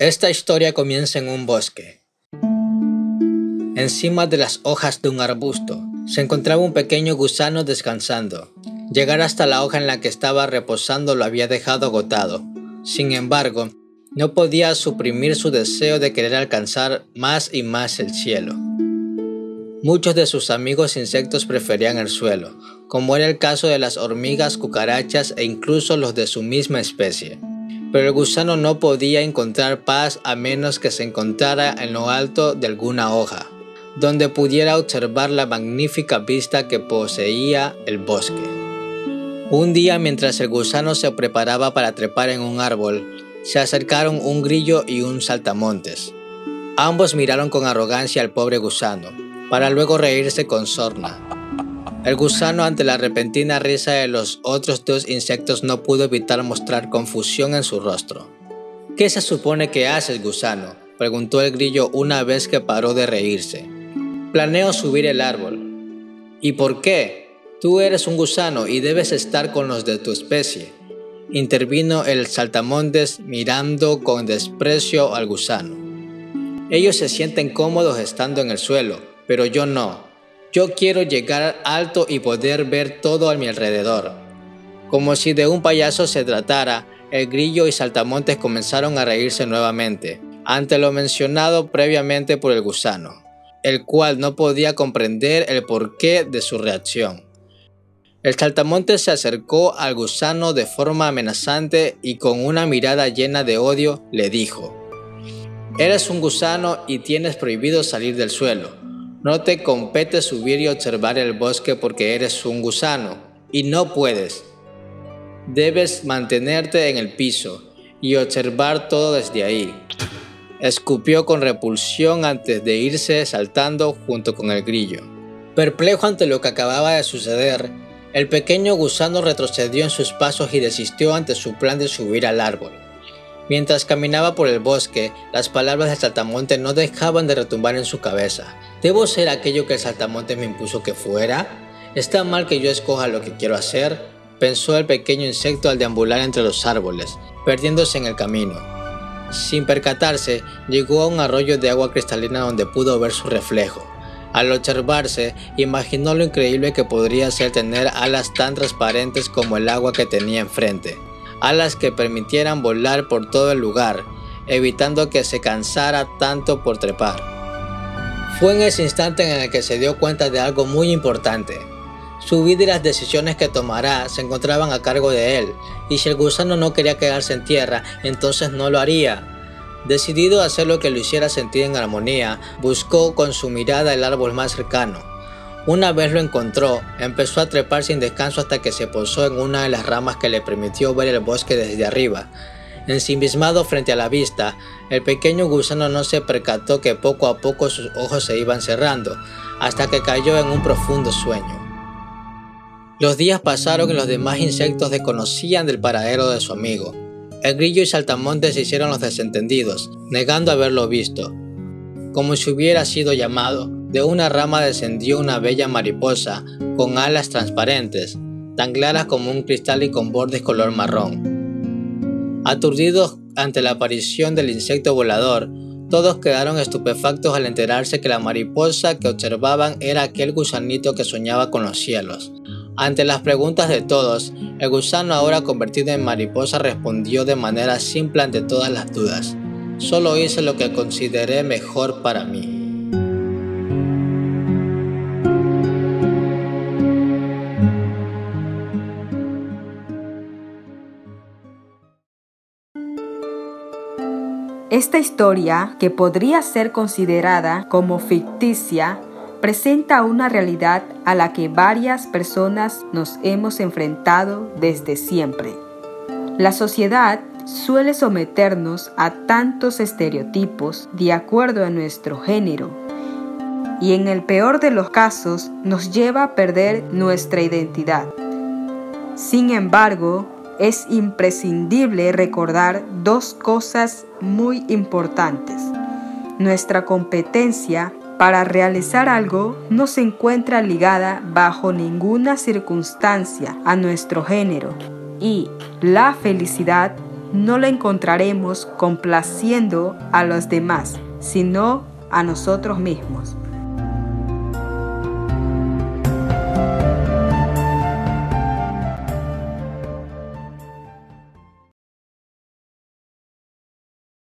Esta historia comienza en un bosque. Encima de las hojas de un arbusto se encontraba un pequeño gusano descansando. Llegar hasta la hoja en la que estaba reposando lo había dejado agotado. Sin embargo, no podía suprimir su deseo de querer alcanzar más y más el cielo. Muchos de sus amigos insectos preferían el suelo, como era el caso de las hormigas, cucarachas e incluso los de su misma especie. Pero el gusano no podía encontrar paz a menos que se encontrara en lo alto de alguna hoja, donde pudiera observar la magnífica vista que poseía el bosque. Un día mientras el gusano se preparaba para trepar en un árbol, se acercaron un grillo y un saltamontes. Ambos miraron con arrogancia al pobre gusano, para luego reírse con sorna. El gusano ante la repentina risa de los otros dos insectos no pudo evitar mostrar confusión en su rostro. ¿Qué se supone que haces, gusano? preguntó el grillo una vez que paró de reírse. Planeo subir el árbol. ¿Y por qué? Tú eres un gusano y debes estar con los de tu especie. Intervino el saltamontes mirando con desprecio al gusano. Ellos se sienten cómodos estando en el suelo, pero yo no. Yo quiero llegar alto y poder ver todo a mi alrededor. Como si de un payaso se tratara, el grillo y saltamontes comenzaron a reírse nuevamente, ante lo mencionado previamente por el gusano, el cual no podía comprender el porqué de su reacción. El saltamontes se acercó al gusano de forma amenazante y con una mirada llena de odio le dijo, Eres un gusano y tienes prohibido salir del suelo. No te compete subir y observar el bosque porque eres un gusano y no puedes. Debes mantenerte en el piso y observar todo desde ahí. Escupió con repulsión antes de irse saltando junto con el grillo. Perplejo ante lo que acababa de suceder, el pequeño gusano retrocedió en sus pasos y desistió ante su plan de subir al árbol. Mientras caminaba por el bosque, las palabras del saltamonte no dejaban de retumbar en su cabeza. ¿Debo ser aquello que el saltamonte me impuso que fuera? ¿Está mal que yo escoja lo que quiero hacer? Pensó el pequeño insecto al deambular entre los árboles, perdiéndose en el camino. Sin percatarse, llegó a un arroyo de agua cristalina donde pudo ver su reflejo. Al observarse, imaginó lo increíble que podría ser tener alas tan transparentes como el agua que tenía enfrente alas que permitieran volar por todo el lugar, evitando que se cansara tanto por trepar. Fue en ese instante en el que se dio cuenta de algo muy importante. Su vida y las decisiones que tomará se encontraban a cargo de él, y si el gusano no quería quedarse en tierra, entonces no lo haría. Decidido a hacer lo que lo hiciera sentir en armonía, buscó con su mirada el árbol más cercano, una vez lo encontró, empezó a trepar sin descanso hasta que se posó en una de las ramas que le permitió ver el bosque desde arriba. Ensimismado frente a la vista, el pequeño gusano no se percató que poco a poco sus ojos se iban cerrando, hasta que cayó en un profundo sueño. Los días pasaron y los demás insectos desconocían del paradero de su amigo. El grillo y saltamontes se hicieron los desentendidos, negando haberlo visto, como si hubiera sido llamado. De una rama descendió una bella mariposa con alas transparentes, tan claras como un cristal y con bordes color marrón. Aturdidos ante la aparición del insecto volador, todos quedaron estupefactos al enterarse que la mariposa que observaban era aquel gusanito que soñaba con los cielos. Ante las preguntas de todos, el gusano ahora convertido en mariposa respondió de manera simple ante todas las dudas. Solo hice lo que consideré mejor para mí. Esta historia, que podría ser considerada como ficticia, presenta una realidad a la que varias personas nos hemos enfrentado desde siempre. La sociedad suele someternos a tantos estereotipos de acuerdo a nuestro género y en el peor de los casos nos lleva a perder nuestra identidad. Sin embargo, es imprescindible recordar dos cosas muy importantes. Nuestra competencia para realizar algo no se encuentra ligada bajo ninguna circunstancia a nuestro género y la felicidad no la encontraremos complaciendo a los demás, sino a nosotros mismos.